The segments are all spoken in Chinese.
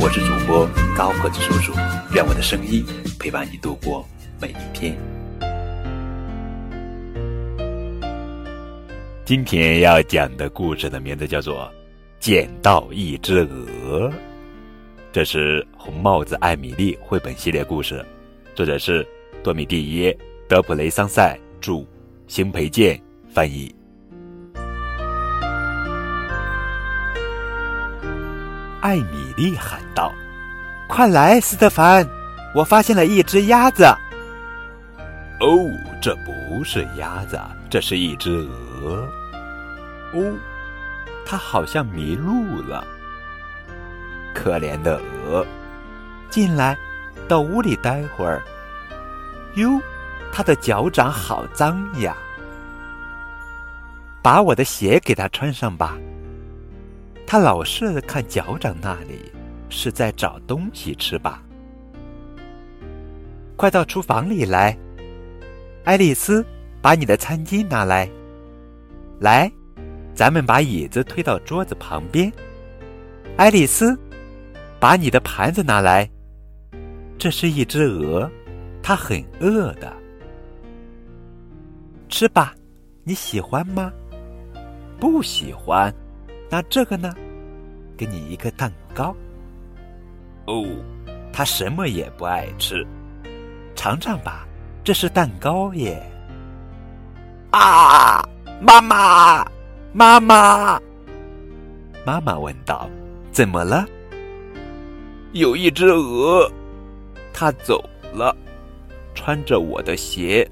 我是主播高个子叔叔，愿我的声音陪伴你度过每一天。今天要讲的故事的名字叫做《捡到一只鹅》，这是红帽子艾米丽绘本系列故事，作者是多米蒂耶·德普雷桑塞著，邢培建翻译。艾米丽喊道：“快来，斯特凡，我发现了一只鸭子。”哦，这不是鸭子，这是一只鹅。哦，它好像迷路了。可怜的鹅，进来，到屋里待会儿。哟，它的脚掌好脏呀！把我的鞋给它穿上吧。他老是看脚掌那里，是在找东西吃吧？快到厨房里来，爱丽丝，把你的餐巾拿来。来。咱们把椅子推到桌子旁边，爱丽丝，把你的盘子拿来。这是一只鹅，它很饿的。吃吧，你喜欢吗？不喜欢，那这个呢？给你一个蛋糕。哦，他什么也不爱吃，尝尝吧，这是蛋糕耶。啊，妈妈！妈妈，妈妈问道：“怎么了？”有一只鹅，它走了，穿着我的鞋，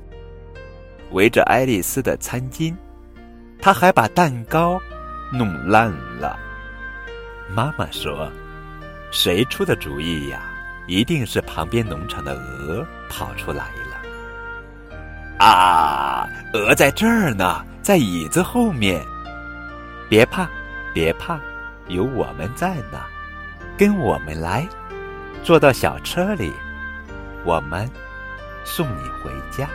围着爱丽丝的餐巾，它还把蛋糕弄烂了。妈妈说：“谁出的主意呀？一定是旁边农场的鹅跑出来了。”啊，鹅在这儿呢，在椅子后面。别怕，别怕，有我们在呢。跟我们来，坐到小车里，我们送你回家。